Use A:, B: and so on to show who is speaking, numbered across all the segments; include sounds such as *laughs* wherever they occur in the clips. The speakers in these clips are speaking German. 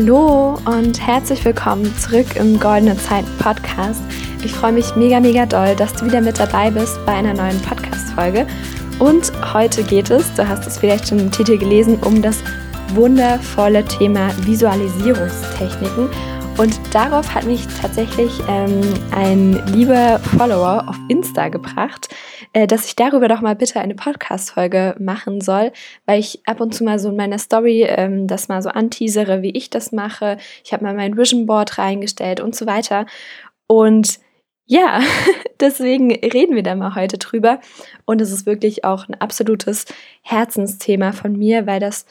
A: Hallo und herzlich willkommen zurück im Goldene Zeit Podcast. Ich freue mich mega, mega doll, dass du wieder mit dabei bist bei einer neuen Podcast-Folge. Und heute geht es, du hast es vielleicht schon im Titel gelesen, um das wundervolle Thema Visualisierungstechniken. Und darauf hat mich tatsächlich ähm, ein lieber Follower auf Insta gebracht, äh, dass ich darüber doch mal bitte eine Podcast-Folge machen soll, weil ich ab und zu mal so in meiner Story ähm, das mal so anteasere, wie ich das mache. Ich habe mal mein Vision Board reingestellt und so weiter. Und ja, *laughs* deswegen reden wir da mal heute drüber. Und es ist wirklich auch ein absolutes Herzensthema von mir, weil das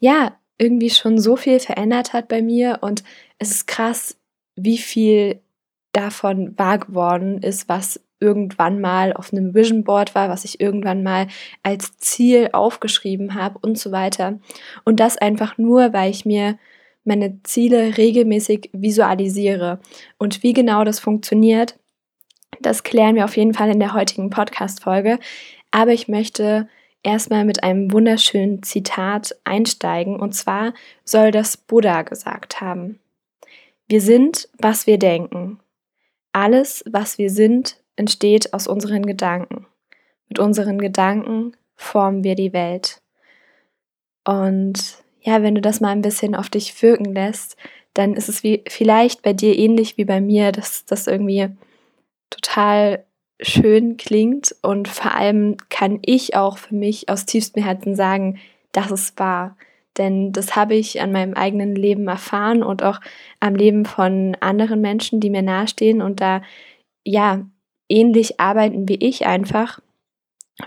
A: ja irgendwie schon so viel verändert hat bei mir und es ist krass, wie viel davon wahr geworden ist, was irgendwann mal auf einem Vision Board war, was ich irgendwann mal als Ziel aufgeschrieben habe und so weiter. Und das einfach nur, weil ich mir meine Ziele regelmäßig visualisiere. Und wie genau das funktioniert, das klären wir auf jeden Fall in der heutigen Podcast-Folge. Aber ich möchte erstmal mit einem wunderschönen Zitat einsteigen. Und zwar soll das Buddha gesagt haben. Wir sind, was wir denken. Alles, was wir sind, entsteht aus unseren Gedanken. Mit unseren Gedanken formen wir die Welt. Und ja, wenn du das mal ein bisschen auf dich wirken lässt, dann ist es wie, vielleicht bei dir ähnlich wie bei mir, dass das irgendwie total schön klingt und vor allem kann ich auch für mich aus tiefstem Herzen sagen, dass es wahr. Denn das habe ich an meinem eigenen Leben erfahren und auch am Leben von anderen Menschen, die mir nahestehen und da ja ähnlich arbeiten wie ich einfach.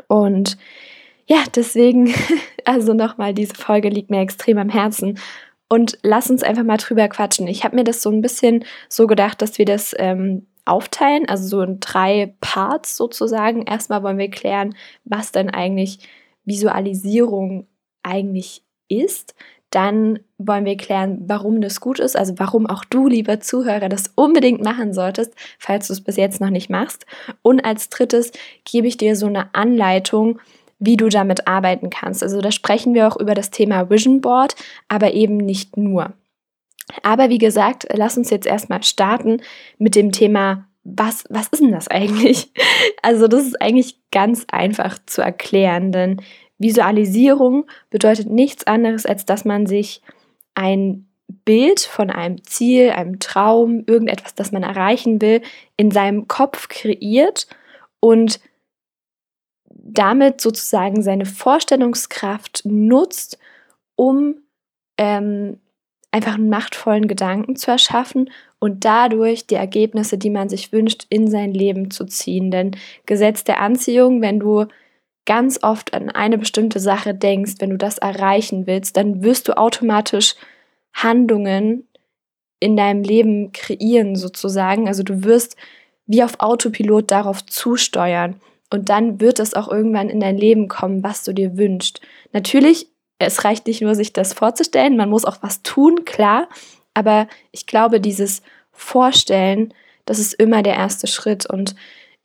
A: Und ja, deswegen, *laughs* also nochmal, diese Folge liegt mir extrem am Herzen. Und lass uns einfach mal drüber quatschen. Ich habe mir das so ein bisschen so gedacht, dass wir das ähm, aufteilen, also so in drei Parts sozusagen. Erstmal wollen wir klären, was denn eigentlich Visualisierung eigentlich ist. Dann wollen wir klären, warum das gut ist, also warum auch du, lieber Zuhörer, das unbedingt machen solltest, falls du es bis jetzt noch nicht machst. Und als drittes gebe ich dir so eine Anleitung, wie du damit arbeiten kannst. Also da sprechen wir auch über das Thema Vision Board, aber eben nicht nur. Aber wie gesagt, lass uns jetzt erstmal starten mit dem Thema, was, was ist denn das eigentlich? *laughs* Also das ist eigentlich ganz einfach zu erklären, denn Visualisierung bedeutet nichts anderes, als dass man sich ein Bild von einem Ziel, einem Traum, irgendetwas, das man erreichen will, in seinem Kopf kreiert und damit sozusagen seine Vorstellungskraft nutzt, um ähm, einfach einen machtvollen Gedanken zu erschaffen und dadurch die Ergebnisse, die man sich wünscht, in sein Leben zu ziehen. Denn Gesetz der Anziehung, wenn du ganz oft an eine bestimmte Sache denkst, wenn du das erreichen willst, dann wirst du automatisch Handlungen in deinem Leben kreieren sozusagen. Also du wirst wie auf Autopilot darauf zusteuern. Und dann wird es auch irgendwann in dein Leben kommen, was du dir wünschst. Natürlich es reicht nicht nur, sich das vorzustellen, man muss auch was tun, klar. Aber ich glaube, dieses Vorstellen, das ist immer der erste Schritt. Und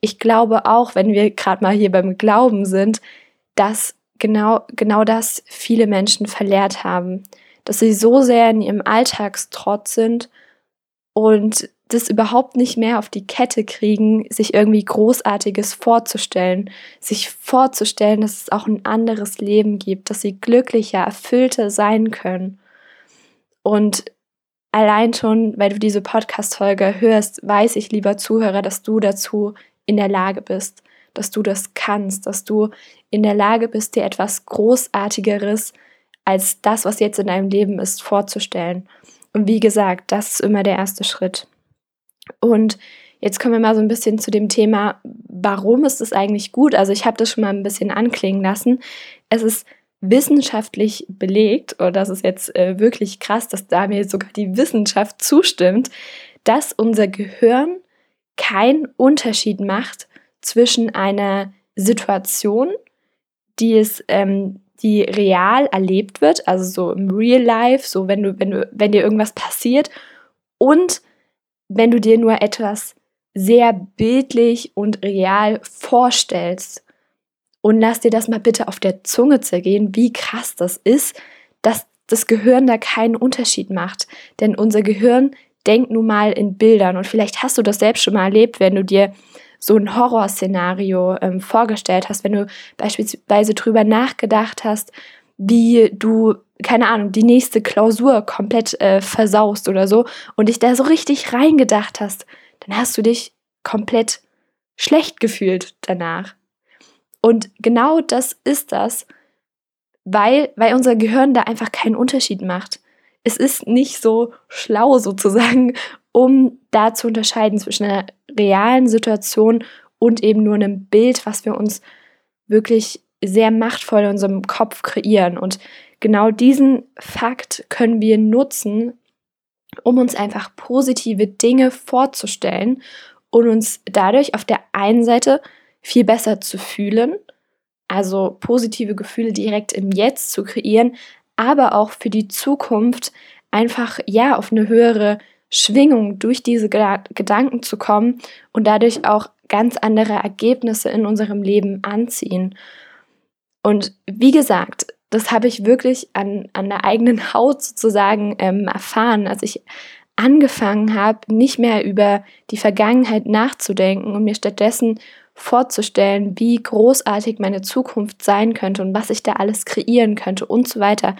A: ich glaube auch, wenn wir gerade mal hier beim Glauben sind, dass genau, genau das viele Menschen verlehrt haben. Dass sie so sehr in ihrem Alltagstrott sind und das überhaupt nicht mehr auf die Kette kriegen, sich irgendwie Großartiges vorzustellen, sich vorzustellen, dass es auch ein anderes Leben gibt, dass sie glücklicher, erfüllter sein können. Und allein schon, weil du diese Podcast-Folge hörst, weiß ich, lieber Zuhörer, dass du dazu in der Lage bist, dass du das kannst, dass du in der Lage bist, dir etwas Großartigeres als das, was jetzt in deinem Leben ist, vorzustellen. Und wie gesagt, das ist immer der erste Schritt. Und jetzt kommen wir mal so ein bisschen zu dem Thema, warum ist es eigentlich gut? Also ich habe das schon mal ein bisschen anklingen lassen. Es ist wissenschaftlich belegt, und das ist jetzt äh, wirklich krass, dass da mir sogar die Wissenschaft zustimmt, dass unser Gehirn keinen Unterschied macht zwischen einer Situation, die es, ähm, die real erlebt wird, also so im Real Life, so wenn du, wenn du, wenn dir irgendwas passiert, und wenn du dir nur etwas sehr bildlich und real vorstellst. Und lass dir das mal bitte auf der Zunge zergehen, wie krass das ist, dass das Gehirn da keinen Unterschied macht. Denn unser Gehirn denkt nun mal in Bildern. Und vielleicht hast du das selbst schon mal erlebt, wenn du dir so ein Horrorszenario ähm, vorgestellt hast, wenn du beispielsweise drüber nachgedacht hast, wie du, keine Ahnung, die nächste Klausur komplett äh, versaust oder so und dich da so richtig reingedacht hast, dann hast du dich komplett schlecht gefühlt danach. Und genau das ist das, weil, weil unser Gehirn da einfach keinen Unterschied macht. Es ist nicht so schlau sozusagen, um da zu unterscheiden zwischen einer realen Situation und eben nur einem Bild, was wir uns wirklich sehr machtvoll in unserem Kopf kreieren. Und genau diesen Fakt können wir nutzen, um uns einfach positive Dinge vorzustellen und uns dadurch auf der einen Seite viel besser zu fühlen, also positive Gefühle direkt im Jetzt zu kreieren, aber auch für die Zukunft einfach ja auf eine höhere Schwingung durch diese Gedanken zu kommen und dadurch auch ganz andere Ergebnisse in unserem Leben anziehen. Und wie gesagt, das habe ich wirklich an, an der eigenen *laughs* Haut sozusagen ähm, erfahren, als ich angefangen habe, nicht mehr über die Vergangenheit nachzudenken und mir stattdessen vorzustellen, wie großartig meine Zukunft sein könnte und was ich da alles kreieren könnte und so weiter,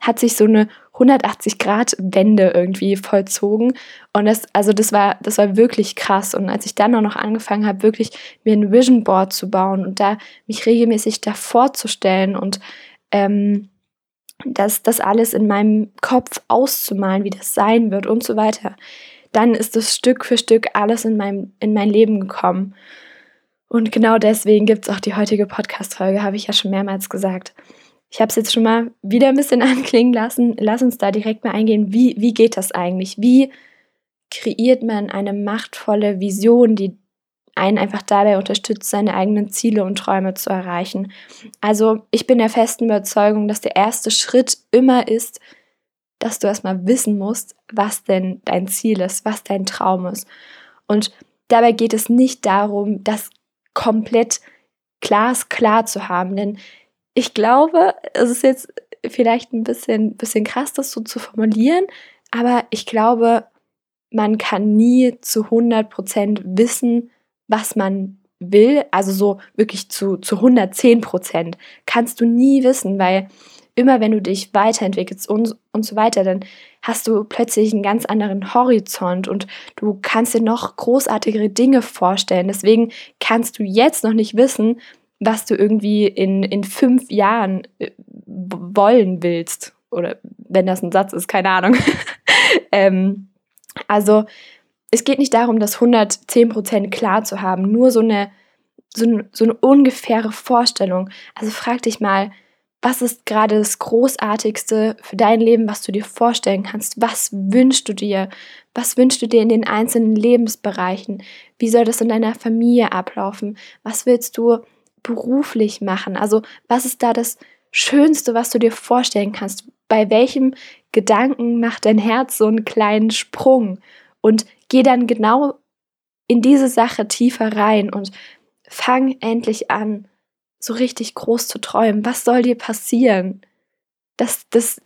A: hat sich so eine 180-Grad-Wende irgendwie vollzogen. Und das, also das war, das war wirklich krass. Und als ich dann auch noch angefangen habe, wirklich mir ein Vision Board zu bauen und da mich regelmäßig da vorzustellen und ähm, das, das alles in meinem Kopf auszumalen, wie das sein wird und so weiter, dann ist das Stück für Stück alles in, meinem, in mein Leben gekommen. Und genau deswegen gibt es auch die heutige Podcast-Folge, habe ich ja schon mehrmals gesagt. Ich habe es jetzt schon mal wieder ein bisschen *laughs* anklingen lassen. Lass uns da direkt mal eingehen. Wie, wie geht das eigentlich? Wie kreiert man eine machtvolle Vision, die einen einfach dabei unterstützt, seine eigenen Ziele und Träume zu erreichen? Also ich bin der festen Überzeugung, dass der erste Schritt immer ist, dass du erstmal wissen musst, was denn dein Ziel ist, was dein Traum ist. Und dabei geht es nicht darum, das komplett glasklar zu haben. Denn ich glaube, es ist jetzt vielleicht ein bisschen, bisschen krass, das so zu formulieren, aber ich glaube, man kann nie zu 100% wissen, was man will. Also so wirklich zu, zu 110% kannst du nie wissen, weil immer wenn du dich weiterentwickelst und, und so weiter, dann hast du plötzlich einen ganz anderen Horizont und du kannst dir noch großartigere Dinge vorstellen. Deswegen kannst du jetzt noch nicht wissen, was du irgendwie in, in fünf Jahren äh, wollen willst. Oder wenn das ein Satz ist, keine Ahnung. *laughs* ähm, also es geht nicht darum, das 110% klar zu haben, nur so eine, so, so eine ungefähre Vorstellung. Also frag dich mal, was ist gerade das Großartigste für dein Leben, was du dir vorstellen kannst? Was wünschst du dir? Was wünschst du dir in den einzelnen Lebensbereichen? Wie soll das in deiner Familie ablaufen? Was willst du beruflich machen? Also, was ist da das Schönste, was du dir vorstellen kannst? Bei welchem Gedanken macht dein Herz so einen kleinen Sprung? Und geh dann genau in diese Sache tiefer rein und fang endlich an, so richtig groß zu träumen. Was soll dir passieren? Das, das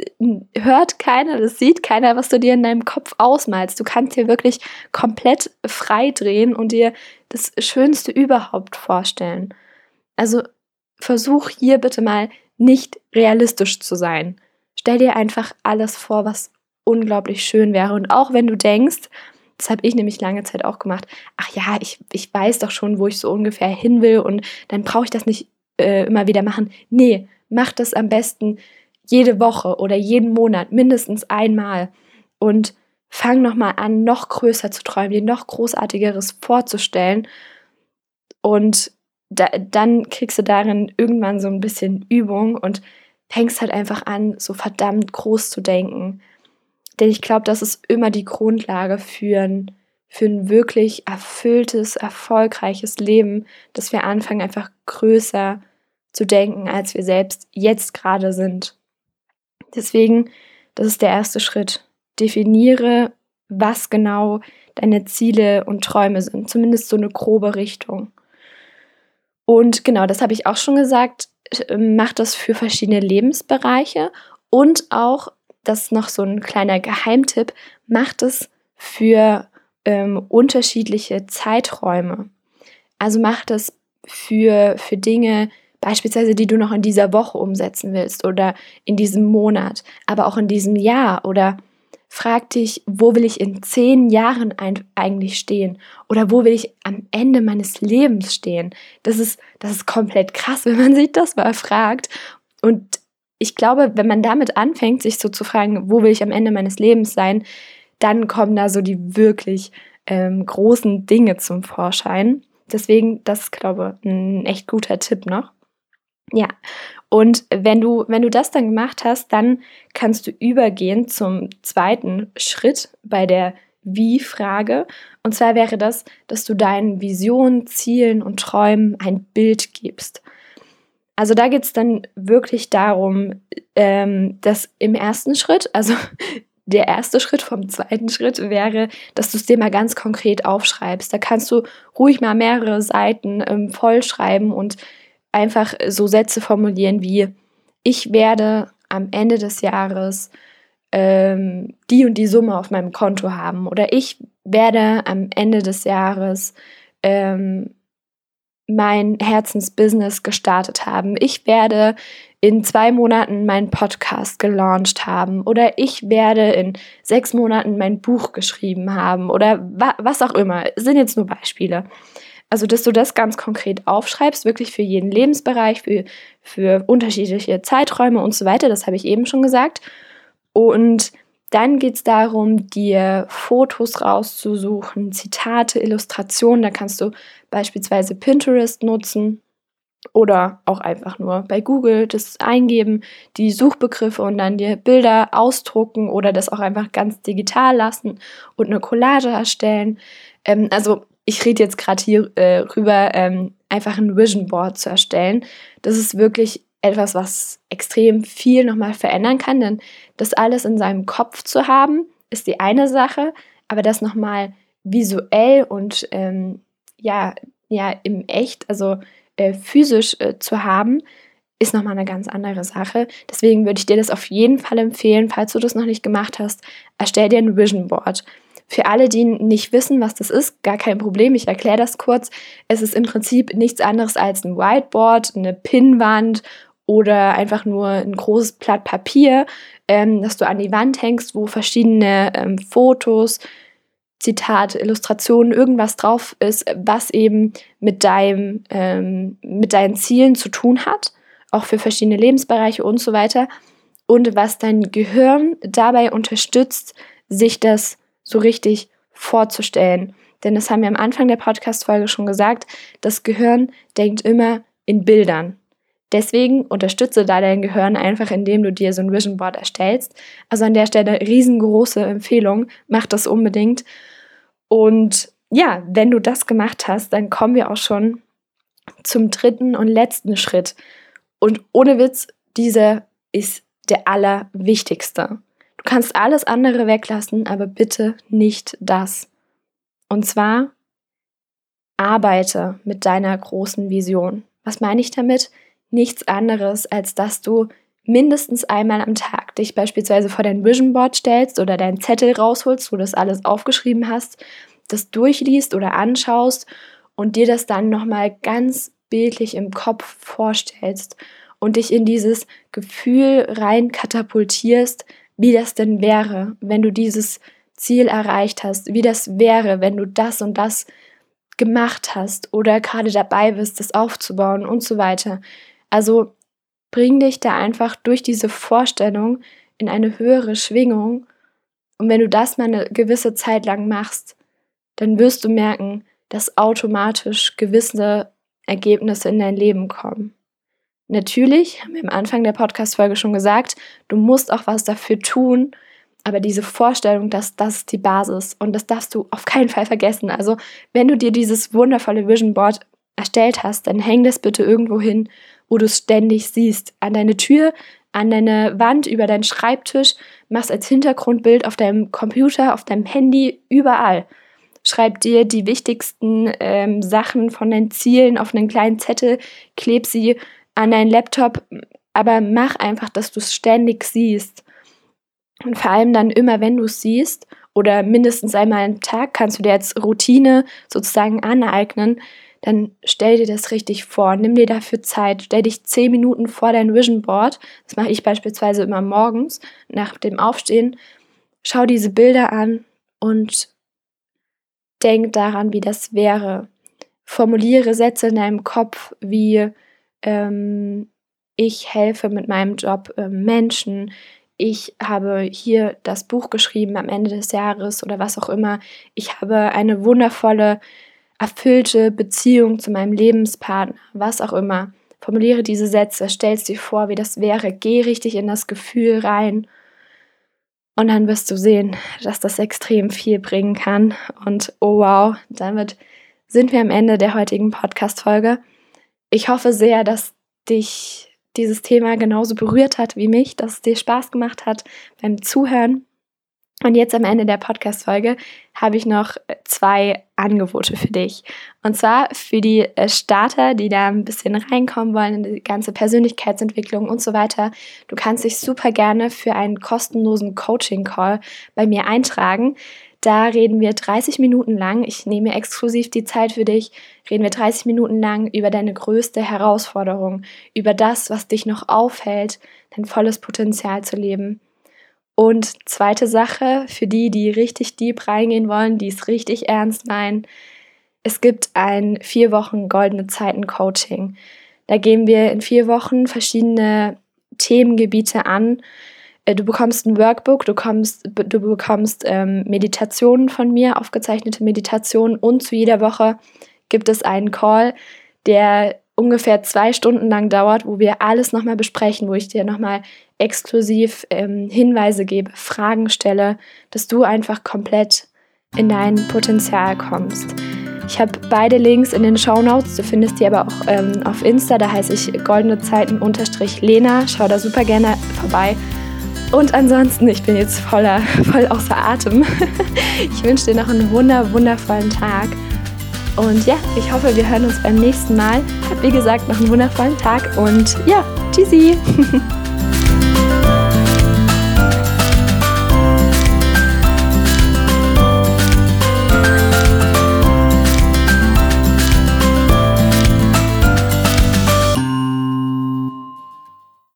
A: hört keiner, das sieht keiner, was du dir in deinem Kopf ausmalst. Du kannst dir wirklich komplett frei drehen und dir das Schönste überhaupt vorstellen. Also versuch hier bitte mal nicht realistisch zu sein. Stell dir einfach alles vor, was unglaublich schön wäre. Und auch wenn du denkst, das habe ich nämlich lange Zeit auch gemacht, ach ja, ich, ich weiß doch schon, wo ich so ungefähr hin will und dann brauche ich das nicht äh, immer wieder machen. Nee, mach das am besten jede Woche oder jeden Monat mindestens einmal und fang nochmal an, noch größer zu träumen, dir noch großartigeres vorzustellen und da, dann kriegst du darin irgendwann so ein bisschen Übung und fängst halt einfach an, so verdammt groß zu denken. Denn ich glaube, das ist immer die Grundlage für ein, für ein wirklich erfülltes, erfolgreiches Leben, dass wir anfangen, einfach größer zu denken, als wir selbst jetzt gerade sind. Deswegen, das ist der erste Schritt. Definiere, was genau deine Ziele und Träume sind, zumindest so eine grobe Richtung. Und genau, das habe ich auch schon gesagt, mach das für verschiedene Lebensbereiche und auch das ist noch so ein kleiner Geheimtipp, macht es für ähm, unterschiedliche Zeiträume. Also macht es für, für Dinge, beispielsweise, die du noch in dieser Woche umsetzen willst oder in diesem Monat, aber auch in diesem Jahr oder frag dich, wo will ich in zehn Jahren eigentlich stehen oder wo will ich am Ende meines Lebens stehen. Das ist, das ist komplett krass, wenn man sich das mal fragt. Und ich glaube, wenn man damit anfängt, sich so zu fragen, wo will ich am Ende meines Lebens sein, dann kommen da so die wirklich ähm, großen Dinge zum Vorschein. Deswegen, das ist, glaube ich, ein echt guter Tipp noch. Ja, und wenn du, wenn du das dann gemacht hast, dann kannst du übergehen zum zweiten Schritt bei der Wie-Frage. Und zwar wäre das, dass du deinen Visionen, Zielen und Träumen ein Bild gibst. Also da geht es dann wirklich darum, ähm, dass im ersten Schritt, also der erste Schritt vom zweiten Schritt wäre, dass du es dir mal ganz konkret aufschreibst. Da kannst du ruhig mal mehrere Seiten ähm, vollschreiben und einfach so Sätze formulieren wie, ich werde am Ende des Jahres ähm, die und die Summe auf meinem Konto haben oder ich werde am Ende des Jahres ähm, mein Herzensbusiness gestartet haben. Ich werde in zwei Monaten meinen Podcast gelauncht haben oder ich werde in sechs Monaten mein Buch geschrieben haben oder wa was auch immer. Das sind jetzt nur Beispiele. Also, dass du das ganz konkret aufschreibst, wirklich für jeden Lebensbereich, für, für unterschiedliche Zeiträume und so weiter. Das habe ich eben schon gesagt. Und dann geht es darum, dir Fotos rauszusuchen, Zitate, Illustrationen. Da kannst du beispielsweise Pinterest nutzen oder auch einfach nur bei Google das eingeben, die Suchbegriffe und dann dir Bilder ausdrucken oder das auch einfach ganz digital lassen und eine Collage erstellen. Ähm, also ich rede jetzt gerade hier äh, rüber, ähm, einfach ein Vision Board zu erstellen. Das ist wirklich etwas, was extrem viel nochmal verändern kann, denn das alles in seinem Kopf zu haben, ist die eine Sache, aber das nochmal visuell und ähm, ja, ja, im Echt, also äh, physisch äh, zu haben, ist nochmal eine ganz andere Sache. Deswegen würde ich dir das auf jeden Fall empfehlen, falls du das noch nicht gemacht hast, erstell dir ein Vision Board. Für alle, die nicht wissen, was das ist, gar kein Problem, ich erkläre das kurz. Es ist im Prinzip nichts anderes als ein Whiteboard, eine Pinnwand oder einfach nur ein großes Blatt Papier, ähm, das du an die Wand hängst, wo verschiedene ähm, Fotos, Zitate, Illustrationen, irgendwas drauf ist, was eben mit, deinem, ähm, mit deinen Zielen zu tun hat, auch für verschiedene Lebensbereiche und so weiter. Und was dein Gehirn dabei unterstützt, sich das so richtig vorzustellen. Denn das haben wir am Anfang der Podcast-Folge schon gesagt, das Gehirn denkt immer in Bildern. Deswegen unterstütze da dein Gehirn einfach, indem du dir so ein Vision Board erstellst. Also an der Stelle riesengroße Empfehlung, mach das unbedingt. Und ja, wenn du das gemacht hast, dann kommen wir auch schon zum dritten und letzten Schritt. Und ohne Witz, dieser ist der allerwichtigste. Du kannst alles andere weglassen, aber bitte nicht das. Und zwar arbeite mit deiner großen Vision. Was meine ich damit? Nichts anderes, als dass du mindestens einmal am Tag dich beispielsweise vor dein Vision Board stellst oder deinen Zettel rausholst, wo du das alles aufgeschrieben hast, das durchliest oder anschaust und dir das dann nochmal ganz bildlich im Kopf vorstellst und dich in dieses Gefühl rein katapultierst, wie das denn wäre, wenn du dieses Ziel erreicht hast, wie das wäre, wenn du das und das gemacht hast oder gerade dabei bist, das aufzubauen und so weiter. Also bring dich da einfach durch diese Vorstellung in eine höhere Schwingung. Und wenn du das mal eine gewisse Zeit lang machst, dann wirst du merken, dass automatisch gewisse Ergebnisse in dein Leben kommen. Natürlich, haben wir am Anfang der Podcast-Folge schon gesagt, du musst auch was dafür tun, aber diese Vorstellung, dass das ist die Basis und das darfst du auf keinen Fall vergessen. Also, wenn du dir dieses wundervolle Vision Board erstellt hast, dann häng das bitte irgendwo hin, wo du es ständig siehst. An deine Tür, an deine Wand, über deinen Schreibtisch, machst als Hintergrundbild auf deinem Computer, auf deinem Handy, überall. Schreib dir die wichtigsten ähm, Sachen von deinen Zielen auf einen kleinen Zettel, kleb sie an deinen Laptop, aber mach einfach, dass du es ständig siehst. Und vor allem dann immer, wenn du es siehst oder mindestens einmal am Tag, kannst du dir als Routine sozusagen aneignen, dann stell dir das richtig vor. Nimm dir dafür Zeit. Stell dich zehn Minuten vor dein Vision Board. Das mache ich beispielsweise immer morgens nach dem Aufstehen. Schau diese Bilder an und denk daran, wie das wäre. Formuliere Sätze in deinem Kopf wie ähm, ich helfe mit meinem Job äh, Menschen, ich habe hier das Buch geschrieben am Ende des Jahres oder was auch immer. Ich habe eine wundervolle, erfüllte Beziehung zu meinem Lebenspartner, was auch immer. Formuliere diese Sätze, stell dir vor, wie das wäre. Geh richtig in das Gefühl rein. Und dann wirst du sehen, dass das extrem viel bringen kann. Und oh wow, damit sind wir am Ende der heutigen Podcast-Folge. Ich hoffe sehr, dass dich dieses Thema genauso berührt hat wie mich, dass es dir Spaß gemacht hat beim Zuhören. Und jetzt am Ende der Podcast-Folge habe ich noch zwei Angebote für dich. Und zwar für die äh, Starter, die da ein bisschen reinkommen wollen in die ganze Persönlichkeitsentwicklung und so weiter. Du kannst dich super gerne für einen kostenlosen Coaching-Call bei mir eintragen. Da reden wir 30 Minuten lang. Ich nehme exklusiv die Zeit für dich. Reden wir 30 Minuten lang über deine größte Herausforderung, über das, was dich noch aufhält, dein volles Potenzial zu leben. Und zweite Sache, für die, die richtig deep reingehen wollen, die es richtig ernst meinen, es gibt ein vier Wochen goldene Zeiten Coaching. Da gehen wir in vier Wochen verschiedene Themengebiete an, äh, du bekommst ein Workbook, du, kommst, du bekommst ähm, Meditationen von mir, aufgezeichnete Meditationen und zu jeder Woche gibt es einen Call, der ungefähr zwei Stunden lang dauert, wo wir alles nochmal besprechen, wo ich dir nochmal exklusiv ähm, Hinweise gebe, Fragen stelle, dass du einfach komplett in dein Potenzial kommst. Ich habe beide Links in den Show Notes. Du findest die aber auch ähm, auf Insta. Da heiße ich goldene Zeiten-Lena. Schau da super gerne vorbei. Und ansonsten, ich bin jetzt voller, *laughs* voll außer Atem. *laughs* Ich wünsche dir noch einen wunder, wundervollen Tag. Und ja, ich hoffe, wir hören uns beim nächsten Mal. Hab wie gesagt noch einen wundervollen Tag und ja, tschüssi. *laughs*